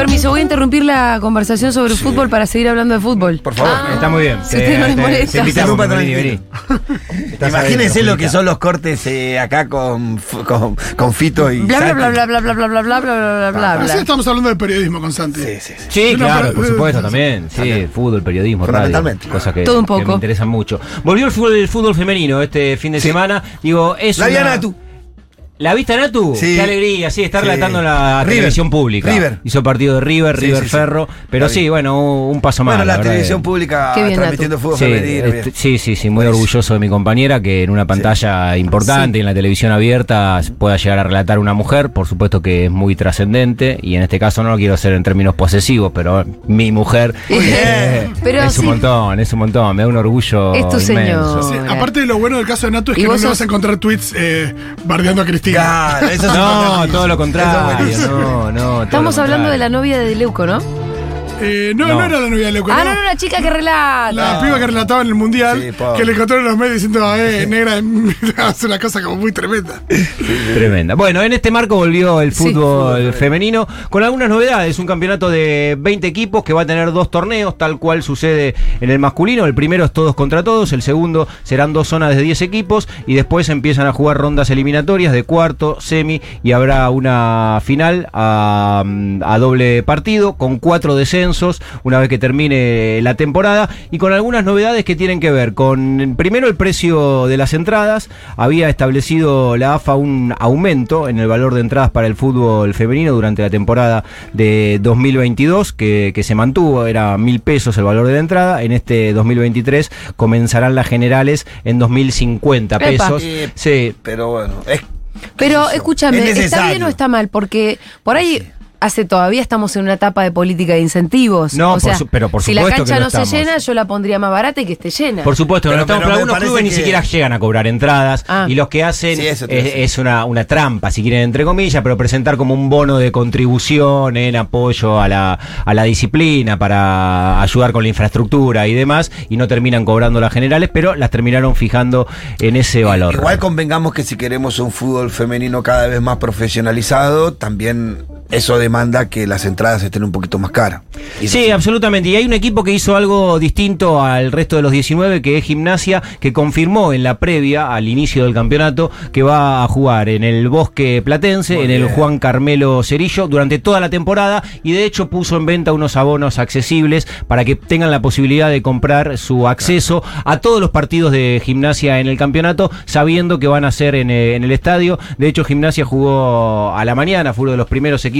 Permiso, voy a interrumpir la conversación sobre fútbol para seguir hablando de fútbol. Por favor. Ah, Está muy bien. Si a ustedes no les molesta. Interrumpa vení, vení. Imagínense lo que son los cortes eh, acá con, con, con Fito y. Bla bla bla bla bla bla bla bla bla bla bla estamos hablando de periodismo con Santi. Sí, sí, sí. Sí, claro, por supuesto también. Sí, fútbol, periodismo, radio. Cosas que, Todo un que me poco. interesan mucho. Volvió el fútbol, el fútbol femenino este fin de Sí. semana. Digo, es La una- Diana tú. ¿La viste Natu? Sí. Qué alegría, sí, está Sí. relatando la River. televisión pública. River. Hizo partido de River, Sí, River sí, sí. Ferro. Pero sí, bueno, un, paso más. Bueno, la, televisión pública Qué bien, transmitiendo Natu. fútbol Sí, femenino. bien. este- sí, sí, sí, muy orgulloso de mi compañera que en una pantalla importante y en la televisión abierta pueda llegar a relatar una mujer, por supuesto que es muy trascendente y en este caso no lo quiero hacer en términos posesivos, pero mi mujer eh, Pero es un sí. montón, es un montón, me da un orgullo Es tu inmenso. señor. Aparte de lo bueno del caso de Nato es ¿Y que no le vas a encontrar tweets eh, bardeando a Cristina. Claro, eso es No, todo lo Eso es contrario, buenísimo. no, no. todo Estamos lo hablando de la novia de Leuco, ¿no? Eh, no, no, No. era la novia de Leuco. Ah, no. no, la chica que relata. La piba que relataba en el mundial, Sí, que le encontraron en los medios diciendo, eh, negra, hace una cosa como muy tremenda. Tremenda. Bueno, en este marco volvió el fútbol femenino con algunas novedades. Un campeonato de 20 equipos que va a tener dos torneos, tal cual sucede en el masculino. El primero es todos contra todos, el segundo serán dos zonas de 10 equipos y después empiezan a jugar rondas eliminatorias de cuarto, semi y habrá una final a, a doble partido con cuatro descensos una vez que termine la temporada y con algunas novedades que tienen que ver con primero el precio de las entradas. Había establecido la AFA un aumento en el valor de entradas para el fútbol femenino durante la temporada de 2022 que, que se mantuvo, era mil pesos el valor de la entrada. En este 2023 comenzarán las generales en 2050 Epa. pesos. Eh, Sí, Pero bueno, es. Pero escúchame, es ¿está bien o está mal? Porque por ahí hace todavía estamos en una etapa de política de incentivos. No, o por sea, su- pero por si la supuesto que cancha lo no se llena, yo la pondría más barata y que esté llena. Por supuesto, Pero- no estamos, pero algunos clubes ni siquiera llegan a cobrar entradas Ah. y los que hacen Sí, es, decir. es una, una trampa, si quieren, entre comillas, pero presentar como un bono de contribución en apoyo a la, a la disciplina para ayudar con la infraestructura y demás y no terminan cobrando las generales, pero las terminaron fijando en ese valor. Igual convengamos que si queremos un fútbol femenino cada vez más profesionalizado, también eso demanda que las entradas estén un poquito más caras. Sí, absolutamente. Y hay un equipo que hizo algo distinto al resto de los 19, que es Gimnasia, que confirmó en la previa, al inicio del campeonato, que va a jugar en el Bosque Platense, Muy en el. Juan Carmelo Cerillo, durante toda la temporada. Y de hecho puso en venta unos abonos accesibles para que tengan la posibilidad de comprar su acceso a todos los partidos de Gimnasia en el campeonato, sabiendo que van a ser en, eh, en el estadio. De hecho, Gimnasia jugó a la mañana, fue uno de los primeros equipos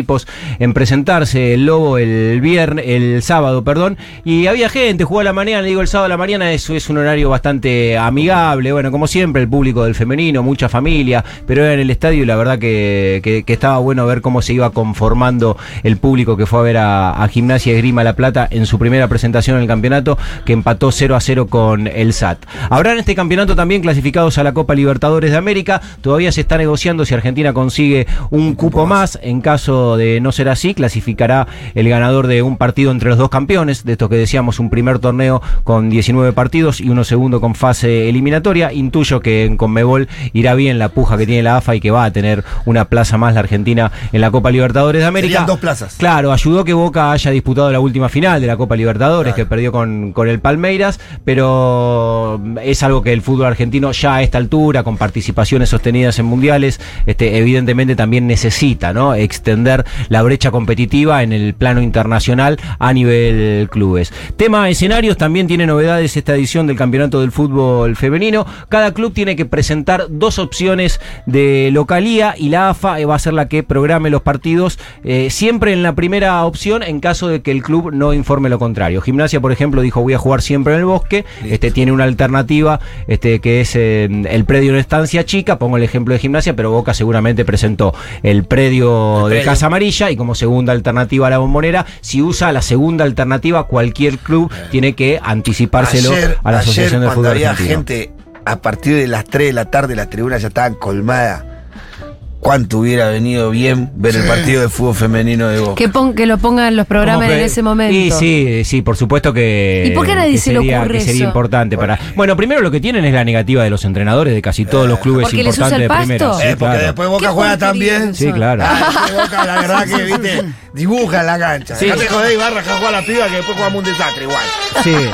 en presentarse, el Lobo el viernes, el sábado, perdón, y había gente, jugó a la mañana, digo el sábado a la mañana, eso es un horario bastante amigable, bueno, como siempre, el público del femenino, mucha familia, pero era en el estadio y la verdad que, que- estaba bueno ver cómo se iba conformando el público que fue a ver a, a Gimnasia Esgrima La Plata en su primera presentación en el campeonato, que empató 0 a 0 con el SAT. Habrá en este campeonato también clasificados a la Copa Libertadores de América, todavía se está negociando si Argentina consigue un cupo más, en caso de no ser así, clasificará el ganador de un partido entre los dos campeones, de estos que decíamos, un primer torneo con 19 partidos y uno segundo con fase eliminatoria. Intuyo que en Conmebol irá bien la puja que tiene la AFA y que va a tener una plaza más la Argentina en la Copa Libertadores de América. Serían dos plazas. Claro, ayudó que Boca haya disputado la última final de la Copa Libertadores, Claro. que perdió con, con el Palmeiras, pero es algo que el fútbol argentino ya a esta altura, con participaciones sostenidas en mundiales, este, evidentemente también necesita, ¿no? Extender la brecha competitiva en el plano internacional a nivel clubes. Tema escenarios, también tiene novedades esta edición del Campeonato del Fútbol Femenino. Cada club tiene que presentar dos opciones de localía y la AFA va a ser la que programe los partidos eh, siempre en la primera opción en caso de que el club no informe lo contrario. Gimnasia, por ejemplo, dijo voy a jugar siempre en el bosque, este tiene una alternativa este que es eh, el predio en estancia chica, pongo el ejemplo de Gimnasia, pero Boca seguramente presentó el predio El de predio. Casa Amarilla y como segunda alternativa a la bombonera, si usa la segunda alternativa, cualquier club tiene que anticipárselo Ayer, a la ayer Asociación de Fútbol había Argentino. gente a partir de las 3 de la tarde las tribunas ya estaban colmadas. ¿Cuánto hubiera venido bien ver el partido de fútbol femenino de Boca? Que, pon- que lo pongan los programas ¿Cómo en ese momento. Y sí, sí, por supuesto que. ¿Y por qué nadie que se le sería, ocurre que sería eso? importante para. Bueno, primero lo que tienen es la negativa de los entrenadores de casi todos los clubes ¿Porque les usa importantes el de primera. Sí, Eh, porque claro. después ¿Qué Boca juega también. Sí, claro. Ah, Boca, la verdad que, viste, dibuja en la cancha. Sí. Dejate joder y barra a jugar a la piba que después jugamos un desastre igual. Sí.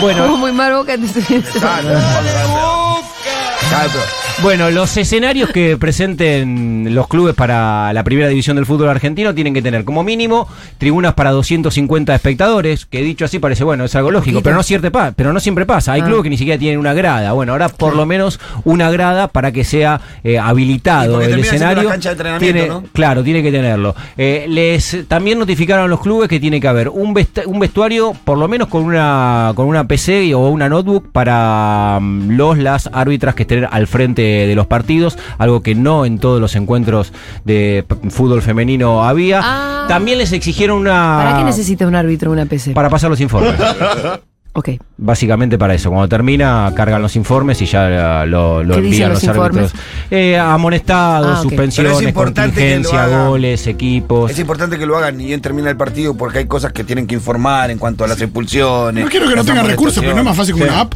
Bueno, Estuvo muy mal Boca. entonces- Exacto. Bueno, los escenarios que presenten los clubes para la primera división del fútbol argentino tienen que tener como mínimo tribunas para 250 espectadores, que dicho así parece bueno, es algo lógico, pero no, siempre pa- pero no siempre pasa. Hay Ah. clubes que ni siquiera tienen una grada. Bueno, ahora por lo menos una grada para que sea eh, habilitado el escenario. de entrenamiento, tiene, ¿no? Claro, tiene que tenerlo. Eh, les también notificaron a los clubes que tiene que haber un, un vestuario, por lo menos con una con una PC o una notebook para mm, los las árbitras que estén al frente de los partidos, algo que no en todos los encuentros de fútbol femenino había. Ah. También les exigieron una ¿Para qué necesita un árbitro una PC? para pasar los informes. Ok. Básicamente para eso. Cuando termina, cargan los informes y ya lo, lo ¿Qué dicen envían los los, árbitros. Eh, amonestados, Ah, suspensiones, contingencia, goles, equipos. Es importante que lo hagan ni bien termina el partido porque hay cosas que tienen que informar en cuanto a las expulsiones. No quiero que no las tenga recursos, pero no es más fácil que Sí. una app.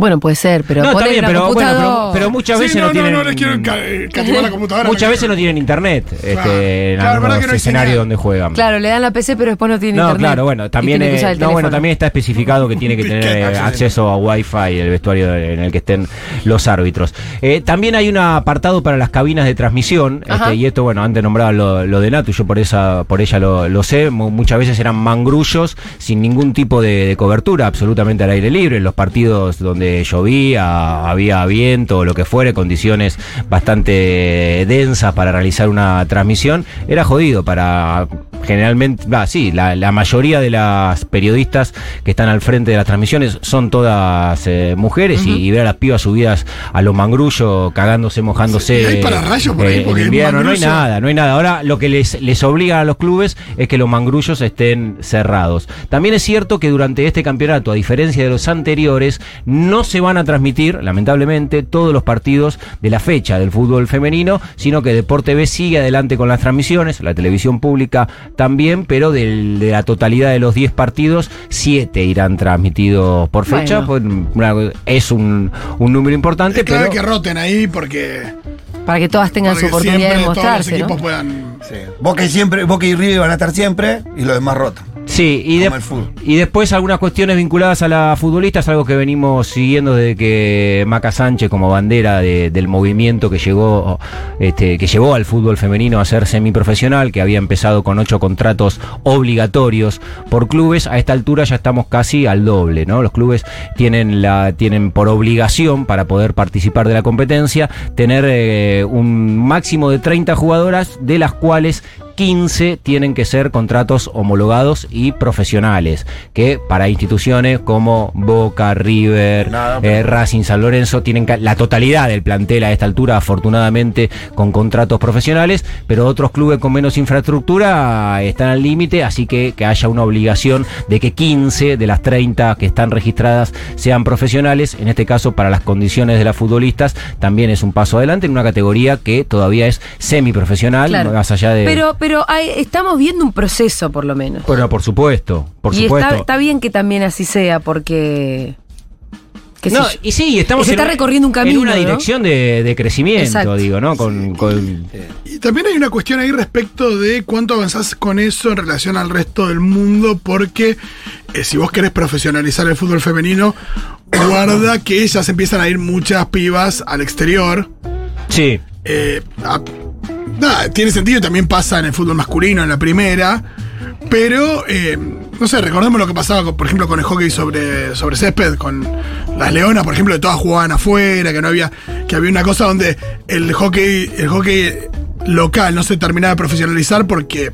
Bueno, puede ser, pero No, está bien, pero, bueno, pero, computadora. pero muchas Sí, veces no, no, no, tienen. no les quiero eh, cativar la computadora. Muchas no veces no tienen internet este, Claro. en Claro, algunos verdad que no hay escenarios donde juegan. Claro, le dan la PC, pero después no tiene No, internet. claro, bueno, también, eh, no, bueno, también está especificado que tiene que tener eh, Acceso. a Wi-Fi el vestuario en el que estén los árbitros. Eh, también hay un apartado para las cabinas de transmisión, este, y esto, bueno, antes nombraba lo, lo de Natu, yo por esa, por ella lo, lo sé, mu- muchas veces eran mangrullos sin ningún tipo de, de cobertura, absolutamente al aire libre, en los partidos donde llovía, había viento lo que fuere, condiciones bastante densas para realizar una transmisión, era jodido para generalmente, va, sí, la, la mayoría de las periodistas que están al frente de las transmisiones son todas eh, mujeres y, y ver a las pibas subidas a los mangrullos, cagándose, mojándose. ¿Y hay pararrayos por ahí? eh, Porque invierno, no hay nada, no hay nada. Ahora lo que les, les obliga a los clubes es que los mangrullos estén cerrados. También es cierto que durante este campeonato, a diferencia de los anteriores, no se van a transmitir, lamentablemente, todos los partidos de la fecha del fútbol femenino, sino que Deporte B sigue adelante con las transmisiones, la televisión pública también, pero del- de la totalidad de los 10 partidos, 7 irán transmitidos por fecha. Bueno. Pues, es un, un número importante, Es pero... que roten ahí porque, Para que todas tengan su oportunidad de siempre todos los mostrarse, equipos ¿no? puedan. Sí. Boca y siempre, Boca y River van a estar siempre y los demás rotan. Sí, y, de- y después algunas cuestiones vinculadas a la futbolista, es algo que venimos siguiendo desde que Maca Sánchez como bandera de- del movimiento que llegó, este, que llevó al fútbol femenino a ser semiprofesional, que había empezado con ocho contratos obligatorios por clubes, a esta altura ya estamos casi al doble, ¿no? Los clubes tienen la, tienen por obligación para poder participar de la competencia, tener eh, un máximo de 30 jugadoras, de las cuales 15 tienen que ser contratos homologados y profesionales, que para instituciones como Boca, River, Nada, eh, Racing, San Lorenzo, tienen ca- la totalidad del plantel a esta altura, afortunadamente, con contratos profesionales, pero otros clubes con menos infraestructura están al límite, así que que haya una obligación de que 15 de las 30 que están registradas sean profesionales, en este caso para las condiciones de las futbolistas, también es un paso adelante en una categoría que todavía es semiprofesional, Claro. más allá de... Pero, pero hay- estamos viendo un proceso, por lo menos. Bueno, por supuesto, por y supuesto. está, está bien que también así sea, porque. no, y sí, estamos Se está en, recorriendo un camino, en una ¿no? dirección de, de crecimiento, Exacto. digo, ¿no? Con, con- Y también hay una cuestión ahí respecto de cuánto avanzás con eso en relación al resto del mundo, porque eh, si vos querés profesionalizar el fútbol femenino, guarda que ya se empiezan a ir muchas pibas al exterior. sí, Eh, a- nada, tiene sentido, también pasa en el fútbol masculino, en la primera. Pero, eh, no sé, recordemos lo que pasaba, por ejemplo, con el hockey sobre, sobre césped, con las leonas, por ejemplo, que todas jugaban afuera, que no había, que había una cosa donde el hockey, el hockey local no se terminaba de profesionalizar porque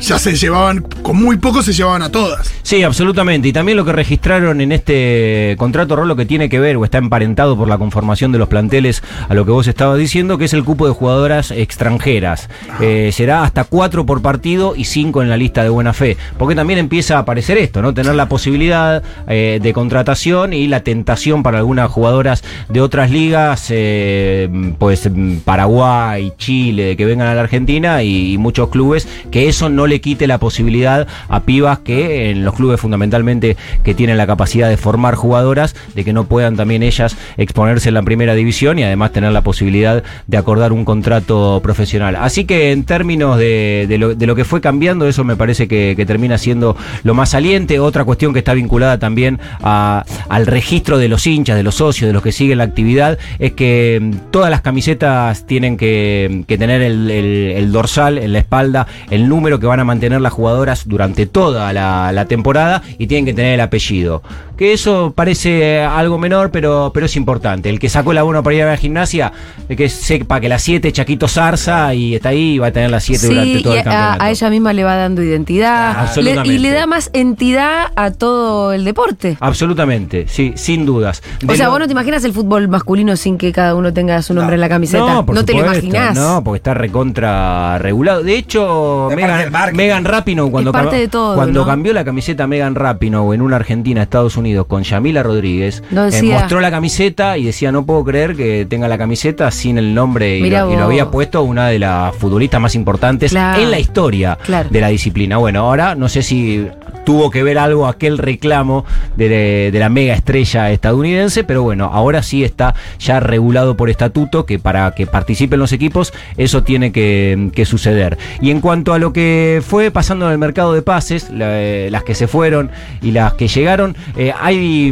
ya se llevaban, con muy poco se llevaban a todas. Sí, absolutamente. Y también lo que registraron en este contrato Rolo que tiene que ver o está emparentado por la conformación de los planteles a lo que vos estabas diciendo, que es el cupo de jugadoras extranjeras. Eh, será hasta cuatro por partido y cinco en la lista de buena fe. Porque también empieza a aparecer esto, ¿no? Tener la posibilidad eh, de contratación y la tentación para algunas jugadoras de otras ligas, eh, pues mm, Paraguay, Chile, que vengan a la Argentina y, y muchos clubes, que eso no le quite la posibilidad a pibas que en los clubes fundamentalmente que tienen la capacidad de formar jugadoras, de que no puedan también ellas exponerse en la primera división y además tener la posibilidad de acordar un contrato profesional. Así que en términos de, lo, que fue cambiando, eso me parece que, termina siendo lo más saliente. Otra cuestión que está vinculada también al registro de los hinchas, de los socios, de los que siguen la actividad, es que mm, todas las camisetas tienen que, tener el, el- dorsal en la espalda, el número que van a mantener las jugadoras durante toda la, la temporada y tienen que tener el apellido. Que eso parece algo menor, pero, pero es importante. El que sacó el abono para ir a la gimnasia, el que sepa que la 7 Chaquito Zarza y está ahí y va a tener la 7 durante todo y el campeonato. a, a ella misma le va dando identidad. Ah, Le- y le da más entidad a todo el deporte. Absolutamente, sí, sin dudas. O sea, lo- vos no te imaginas el fútbol masculino sin que cada uno tenga su nombre en la camiseta. No, No, te lo imaginás. No, porque está recontra regulado. De hecho, Megan. Megan Rapinoe, cuando, Es parte cam- de todo, cuando ¿no? cambió la camiseta Megan Rapinoe en una Argentina, Estados Unidos, con Yamila Rodríguez, No eh, mostró la camiseta y decía, no puedo creer que tenga la camiseta sin el nombre y, lo, y lo vos. había puesto una de las futbolistas más importantes Claro. en la historia Claro. de la disciplina. Bueno, ahora no sé si tuvo que ver algo aquel reclamo de, de la mega estrella estadounidense, pero bueno, ahora sí está ya regulado por estatuto que para que participen los equipos eso tiene que, que suceder. Y en cuanto a lo que fue pasando en el mercado de pases, la- eh, las que se fueron y las que llegaron, eh, hay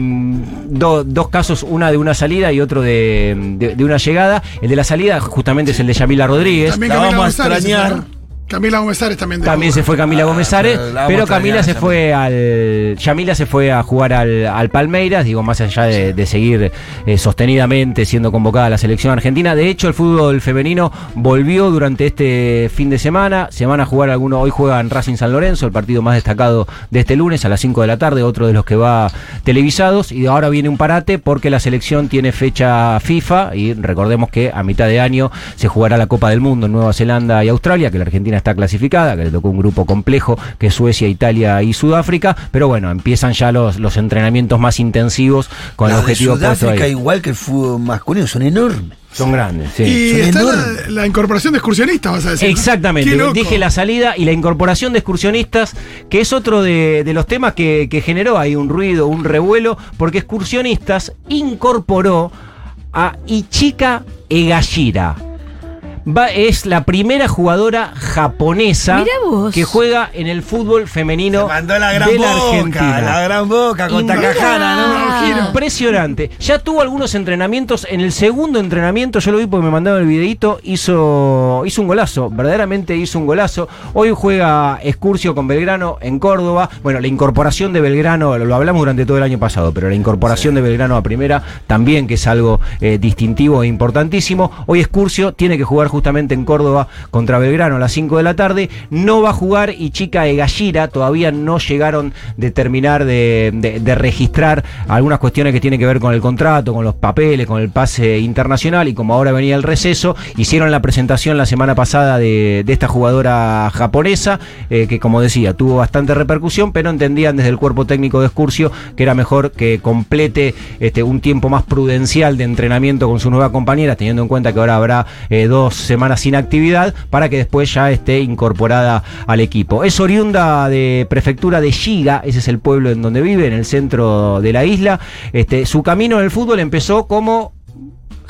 do- dos casos, una de una salida y otro de, de- de una llegada. El de la salida justamente es el de Yamila Rodríguez. También La vamos a extrañar. Camila Gómez también. de También se fue Camila Ah, Gómez Ares, pero Camila se también. fue al. Yamila se fue a jugar al, al Palmeiras, digo, más allá de, de seguir eh, sostenidamente siendo convocada a la selección argentina. De hecho, el fútbol femenino volvió durante este fin de semana. Se van a jugar algunos. Hoy juegan Racing San Lorenzo, el partido más destacado de este lunes a las 5 de la tarde, otro de los que va televisados. Y ahora viene un parate porque la selección tiene fecha FIFA. Y recordemos que a mitad de año se jugará la Copa del Mundo en Nueva Zelanda y Australia, que la Argentina está clasificada, que le tocó un grupo complejo, que es Suecia, Italia y Sudáfrica. Pero bueno, empiezan ya los, los entrenamientos más intensivos con el de objetivo puesto Sudáfrica, ahí. igual que el fútbol masculino, son enormes. Son grandes, sí. Y está la, incorporación de excursionistas, vas a decir. Exactamente, dije la salida y la incorporación de excursionistas, que es otro de, de los temas que, que generó ahí un ruido, un revuelo, porque excursionistas incorporó a Ichika Egashira. Va, es la primera jugadora japonesa que juega en el fútbol femenino Se mandó la gran de la boca, Argentina. la gran boca con Impresionante. Takahara, ¿no? Impresionante. Ya tuvo algunos entrenamientos. En el segundo entrenamiento, yo lo vi porque me mandaron el videito, hizo, hizo un golazo. Verdaderamente hizo un golazo. Hoy juega Excursio con Belgrano en Córdoba. Bueno, la incorporación de Belgrano, lo, lo hablamos durante todo el año pasado, pero la incorporación de Belgrano a primera también, que es algo eh, distintivo e importantísimo. Hoy Excursio tiene que jugar justamente en Córdoba contra Belgrano a las 5 de la tarde. No va a jugar Ichika Egashira. Todavía no llegaron de terminar de, de- de registrar algunas cuestiones que tienen que ver con el contrato, con los papeles, con el pase internacional. Y como ahora venía el receso, hicieron la presentación la semana pasada de, de esta jugadora japonesa, eh, que como decía, tuvo bastante repercusión, pero entendían desde el cuerpo técnico de Excursio que era mejor que complete este, un tiempo más prudencial de entrenamiento con su nueva compañera, teniendo en cuenta que ahora habrá eh, dos semanas sin actividad, para que después ya esté incorporada al equipo. Es oriunda de prefectura de Shiga, ese es el pueblo en donde vive, en el centro de la isla. Este, su camino en el fútbol empezó como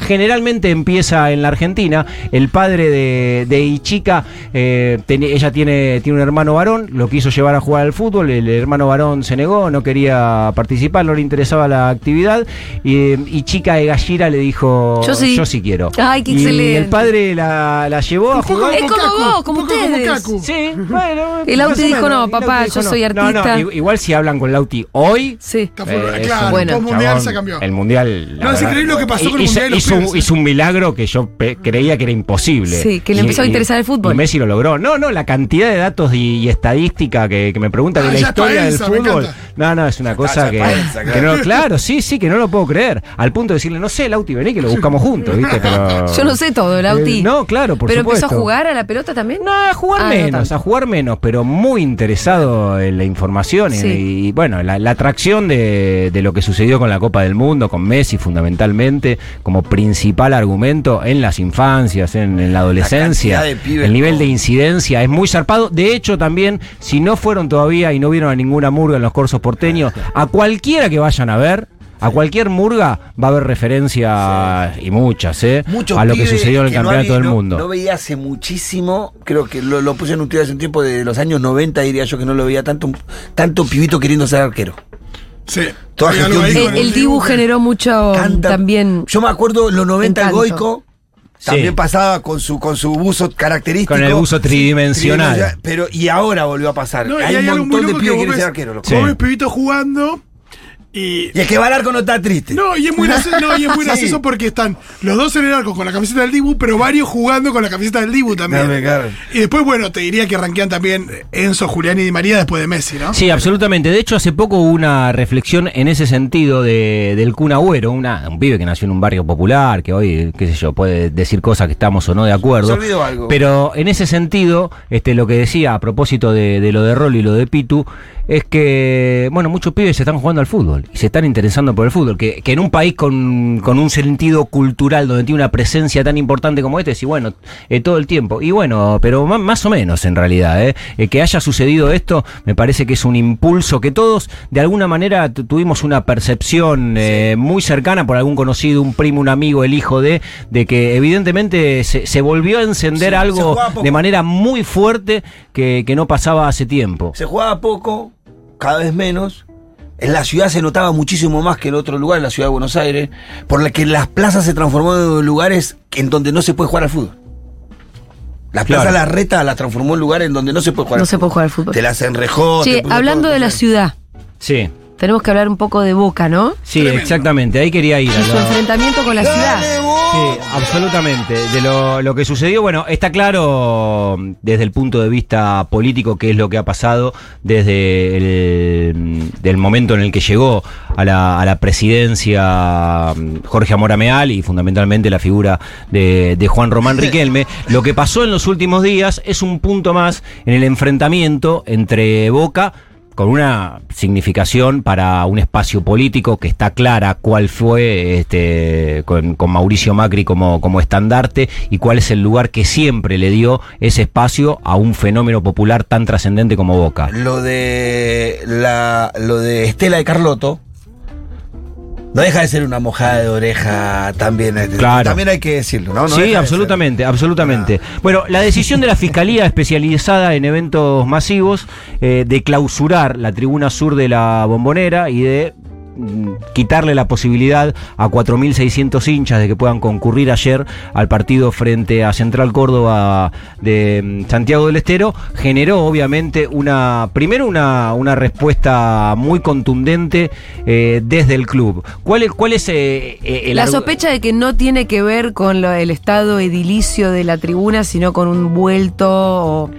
generalmente empieza en la Argentina. El padre de, de Ichika, eh, ten- ella tiene, tiene un hermano varón, lo quiso llevar a jugar al fútbol, el hermano varón se negó, no quería participar, no le interesaba la actividad. Y eh, Ichika Egashira le dijo, Yo sí. quiero. Ay, qué y excelente. el padre la, la llevó a jugar. Es como vos, como ustedes. Kaku. Sí, bueno. El Lauti dijo, no, papá, yo soy No, no, artista. i- igual si hablan con Lauti hoy. Sí. Eh, claro, Bueno. el mundial chabón, se cambió. El mundial. la No, es increíble lo que pasó con el mundial y Hizo un hizo un milagro que yo creía que era imposible. Sí, que le Y- empezó a y- interesar el fútbol. Y Messi lo logró. No, no, la cantidad de datos y, y estadística que, que me pregunta Ah, de la historia del Paenza, fútbol. No, no, es una cosa que, Paenza, que claro. no, claro, sí, sí, que no lo puedo creer. Al punto de decirle, no sé, Lauti, vení que lo buscamos juntos, ¿viste? Pero, Yo no sé todo, Lauti. Eh, no, claro, por ¿Pero supuesto. empezó a jugar a la pelota también? No, a jugar Ah, no menos, tanto. a jugar menos, pero muy interesado en la información y- Sí. y, bueno, la, la atracción de, de lo que sucedió con la Copa del Mundo, con Messi fundamentalmente, como principal argumento en las infancias, en, en la adolescencia, cantidad de pibes el nivel de incidencia es muy zarpado. De hecho, también, si no fueron todavía y no vieron a ninguna murga en los corsos porteños, a cualquiera que vayan a ver, a cualquier murga va a haber referencias y muchas, ¿eh? Muchos a lo que sucedió en el no campeonato había- del no- mundo. No veía hace muchísimo, creo que lo, lo puse en un hace un tiempo de los años 90, diría yo que no lo veía tanto, tanto pibito queriendo ser arquero. Sí. Toda gestión El, Dibu generó mucho Canta- también. Yo me acuerdo en los 90 el. Goico. Sí. También pasaba con su, con su buzo característico. Con el buzo tridimensional. Tridimensional, Pero, y ahora volvió a pasar. No, hay, hay un montón de pibes que quieren ser arquero. loco. Sí. vos ves pibitos jugando y... Y el que va al arco no está triste. No, y es muy gracioso, no, y es muy Sí. gracioso porque están los dos en el arco con la camiseta del Dibu, pero varios jugando con la camiseta del Dibu también. Dame. Y después, bueno, te diría que ranquean también Enzo, Julián y Di María después de Messi, ¿no? Sí, absolutamente. De hecho, hace poco hubo una reflexión en ese sentido de, del Kun Agüero, una, un pibe que nació en un barrio popular, que hoy, qué sé yo, puede decir cosas que estamos o no de acuerdo. Se olvidó algo. Pero en ese sentido, este, lo que decía a propósito de, de lo de Rol y lo de Pitu, es que, bueno, muchos pibes se están jugando al fútbol y se están interesando por el fútbol. Que, que en un país con, con un sentido cultural donde tiene una presencia tan importante como este, sí, bueno, eh, todo el tiempo. Y bueno, pero ma- más o menos en realidad, ¿eh? Eh, que haya sucedido esto, me parece que es un impulso que todos, de alguna manera, tu- tuvimos una percepción eh, muy cercana por algún conocido, un primo, un amigo, el hijo de, de que evidentemente se, se volvió a encender Sí, algo de manera muy fuerte que, que no pasaba hace tiempo. Se jugaba poco, cada vez menos. En la ciudad se notaba muchísimo más que en otro lugar, en la ciudad de Buenos Aires, por la que las plazas se transformaron en lugares en donde no se puede jugar al fútbol. La plaza Claro. La Reta la transformó en lugares en donde no se puede jugar No al se fútbol. puede jugar al fútbol. Te las enrejó. puso hablando todo, de la ciudad, Sí, tenemos que hablar un poco de Boca, ¿no? sí, Tremendo. exactamente. Ahí quería ir. Y su lo- enfrentamiento con la ciudad. Sí, absolutamente. De lo, lo que sucedió, bueno, está claro desde el punto de vista político qué es lo que ha pasado desde el del momento en el que llegó a la, a la presidencia mm, Jorge Amora Meal y fundamentalmente la figura de, de Juan Román Riquelme. Lo que pasó en los últimos días es un punto más en el enfrentamiento entre Boca con una significación para un espacio político que está clara cuál fue este con, Mauricio Macri como, como estandarte y cuál es el lugar que siempre le dio ese espacio a un fenómeno popular tan trascendente como Boca. Lo de la, lo de Estela de Carlotto no deja de ser una mojada de oreja también. eh, Claro. También hay que decirlo, ¿no? Sí, absolutamente, absolutamente. Bueno, la decisión de la Fiscalía especializada en eventos masivos eh, de clausurar la tribuna sur de la bombonera y de quitarle la posibilidad a 4.600 hinchas de que puedan concurrir ayer al partido frente a Central Córdoba de mm, Santiago del Estero, generó obviamente una, primero una, una respuesta muy contundente eh, desde el club. ¿Cuál es, cuál es eh, eh, el La sospecha de que no tiene que ver con lo- el estado edilicio de la tribuna, sino con un vuelto o...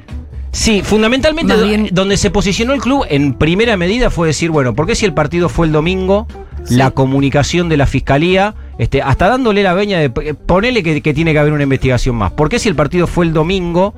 Sí, fundamentalmente bien- donde se posicionó el club en primera medida fue decir, bueno, ¿por qué si el partido fue el domingo, la comunicación de la fiscalía, este, hasta dándole la veña de ponele que, que tiene que haber una investigación más? ¿Por qué si el partido fue el domingo,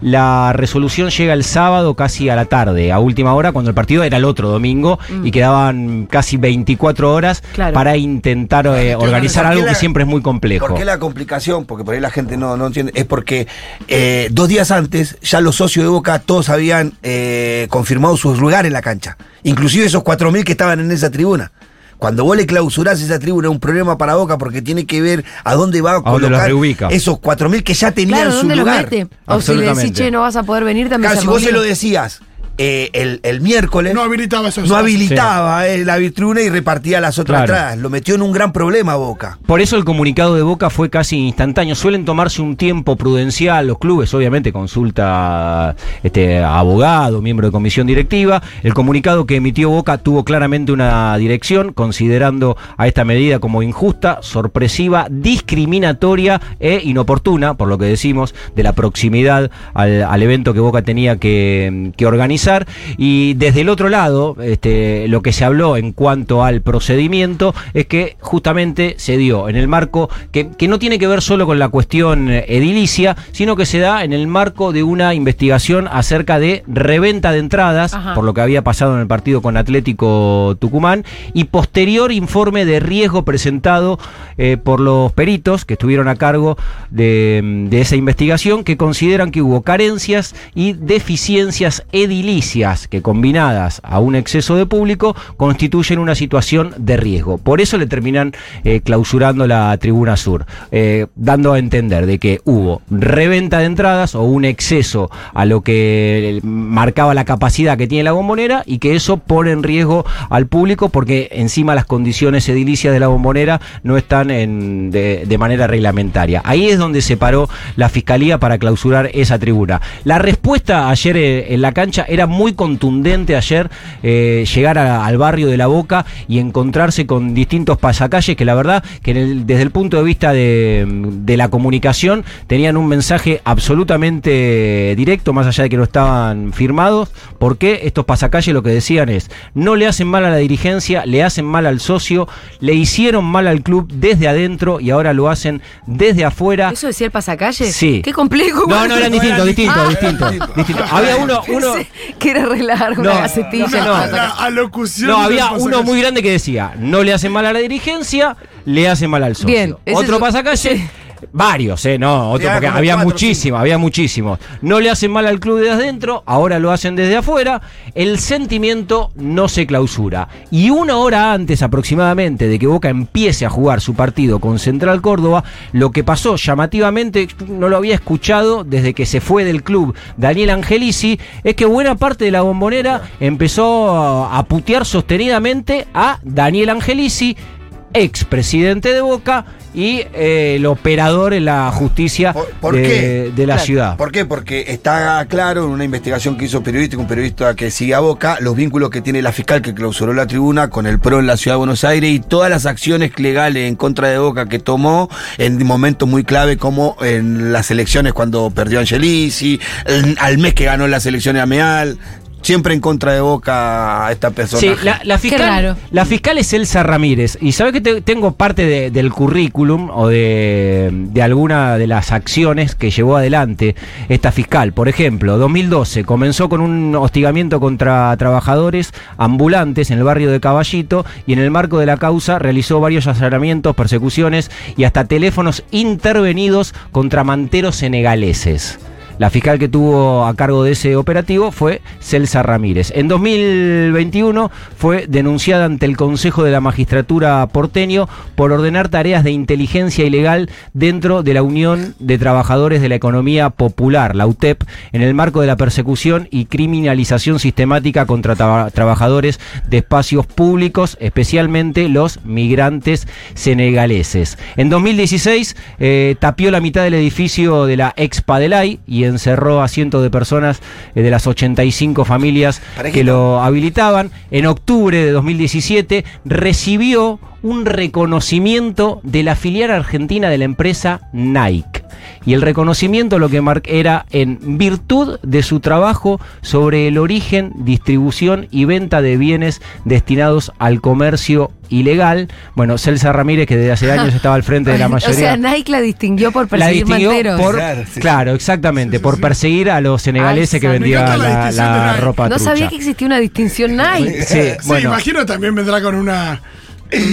la resolución llega el sábado casi a la tarde, a última hora, cuando el partido era el otro domingo y quedaban casi 24 horas Mm. Claro. para intentar eh, organizar ¿por qué algo la- que siempre es muy complejo? ¿Por qué la complicación? Porque por ahí la gente no, no entiende. Es porque eh, dos días antes ya los socios de Boca todos habían eh, confirmado sus lugares en la cancha. Inclusive esos 4.000 que estaban en esa tribuna. Cuando vos le clausurás esa tribuna es un problema para Boca porque tiene que ver a dónde va a colocar esos 4.000 que ya tenían Claro, su ¿dónde lo lugar. mete? O si le decís, Absolutamente. che, no vas a poder venir, también Claro, se si vos se lo decías, eh, el, el miércoles No habilitaba esos no habilitaba eh, la tribuna y repartía las otras Claro. entradas. Lo metió en un gran problema Boca. Por eso el comunicado de Boca fue casi instantáneo. Suelen tomarse un tiempo prudencial los clubes, obviamente consulta este abogado, miembro de comisión directiva. El comunicado que emitió Boca tuvo claramente una dirección, considerando a esta medida como injusta, sorpresiva, discriminatoria e inoportuna, por lo que decimos, de la proximidad al, al evento que Boca tenía que, que organizar. Y desde el otro lado, este, lo que se habló en cuanto al procedimiento es que justamente se dio en el marco que, que no tiene que ver solo con la cuestión eh, edilicia, sino que se da en el marco de una investigación acerca de reventa de entradas, Ajá. por lo que había pasado en el partido con Atlético Tucumán, y posterior informe de riesgo presentado eh, por los peritos que estuvieron a cargo de, de esa investigación, que consideran que hubo carencias y deficiencias edilicias que combinadas a un exceso de público constituyen una situación de riesgo. Por eso le terminan eh, clausurando la tribuna sur, eh, dando a entender de que hubo reventa de entradas o un exceso a lo que marcaba la capacidad que tiene la bombonera y que eso pone en riesgo al público porque encima las condiciones edilicias de la bombonera no están en- de, de manera reglamentaria. Ahí es donde se paró la fiscalía para clausurar esa tribuna. La respuesta ayer eh, en la cancha era muy contundente ayer eh, llegar a- al barrio de La Boca y encontrarse con distintos pasacalles que la verdad que en el- desde el punto de vista de, de la comunicación tenían un mensaje absolutamente directo, más allá de que no estaban firmados, porque estos pasacalles lo que decían es, no le hacen mal a la dirigencia, le hacen mal al socio, le hicieron mal al club desde adentro y ahora lo hacen desde afuera. ¿Eso decía el pasacalle? Sí. Qué complejo. No, no, eran distintos, distintos, distintos. Ah. Había uno, que era arreglar una No, gacetilla. no, no. pasacalle. La alocución. No, del había uno muy grande que decía, no le hace mal a la dirigencia, le hace mal al socio. Bien, Otro es- pasacalle, varios, eh, no, otro, Había porque había muchísimos, había muchísimos. No le hacen mal al club desde adentro, ahora lo hacen desde afuera. El sentimiento no se clausura. Y una hora antes aproximadamente de que Boca empiece a jugar su partido con Central Córdoba, lo que pasó llamativamente, no lo había escuchado desde que se fue del club Daniel Angelici, es que buena parte de la bombonera empezó a, a putear sostenidamente a Daniel Angelici, ex presidente de Boca y eh, el operador en la justicia ¿Por- por de, qué? de la Claro. ciudad. ¿Por qué? Porque está claro en una investigación que hizo periodística, un periodista que sigue a Boca, los vínculos que tiene la fiscal que clausuró la tribuna con el PRO en la ciudad de Buenos Aires y todas las acciones legales en contra de Boca que tomó en momentos muy clave como en las elecciones cuando perdió Angelici, en- al mes que ganó las elecciones a Meal. Siempre en contra de Boca esta persona. Sí, la, la fiscal, raro. la fiscal es Elsa Ramírez. Y sabes que te- tengo parte de- del currículum o de, de alguna de las acciones que llevó adelante esta fiscal. Por ejemplo, 2012 comenzó con un hostigamiento contra trabajadores ambulantes en el barrio de Caballito y en el marco de la causa realizó varios allanamientos, persecuciones y hasta teléfonos intervenidos contra manteros senegaleses. La fiscal que tuvo a cargo de ese operativo fue Celsa Ramírez. En 2021 fue denunciada ante el Consejo de la Magistratura porteño por ordenar tareas de inteligencia ilegal dentro de la Unión de Trabajadores de la Economía Popular, la UTEP, en el marco de la persecución y criminalización sistemática contra traba- trabajadores de espacios públicos, especialmente los migrantes senegaleses. En 2016 eh, tapió la mitad del edificio de la Expadelay y encerró a cientos de personas eh, de las 85 familias que lo habilitaban. En octubre de 2017 recibió un reconocimiento de la filial argentina de la empresa Nike. Y el reconocimiento lo que era en virtud de su trabajo sobre el origen, distribución y venta de bienes destinados al comercio ilegal. Bueno, Celsa Ramírez, que desde hace años estaba al frente de la O mayoría. sea, Nike la distinguió por la perseguir distinguió manteros. por, Claro, sí. claro, exactamente, por perseguir a los senegaleses Ay, que vendían la la, la ropa No trucha. sabía que existía una distinción Nike. Sí, Sí, bueno. imagino también vendrá con una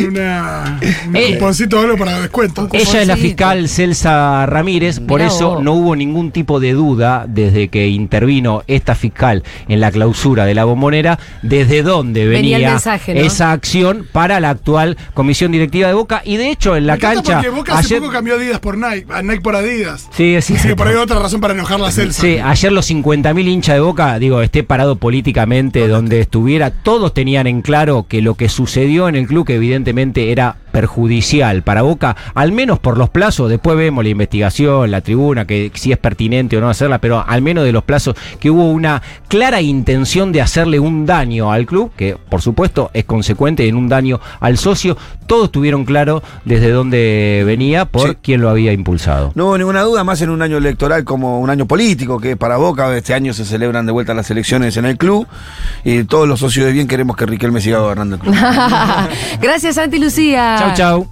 una, un Eh. cuponcito algo para descuento. Ella es la fiscal Celsa Ramírez, por Mirá eso vos. no hubo ningún tipo de duda desde que intervino esta fiscal en la clausura de la bombonera, desde dónde Venía venía, el mensaje, ¿no? esa acción para la actual comisión directiva de Boca. Y de hecho, en la Me cancha. Porque Boca hace ayer- poco cambió Adidas por Nike, a Nike por Adidas. Sí, sí, Así que por ahí hay otra razón para enojar la Celsa. Sí, ayer los 50.000 hinchas de Boca, digo, esté parado políticamente donde estuviera, todos tenían en claro que lo que sucedió en el club, que evidentemente era perjudicial para Boca, al menos por los plazos, después vemos la investigación, la tribuna, que si es pertinente o no hacerla, pero al menos de los plazos, que hubo una clara intención de hacerle un daño al club, que por supuesto es consecuente en un daño al socio, todos tuvieron claro desde dónde venía por Sí. quién lo había impulsado. No hubo ninguna duda, más en un año electoral como un año político, que para Boca este año se celebran de vuelta las elecciones en el club y todos los socios de bien queremos que Riquelme siga gobernando el club. Gracias, Santi Lucía. Chau, chau.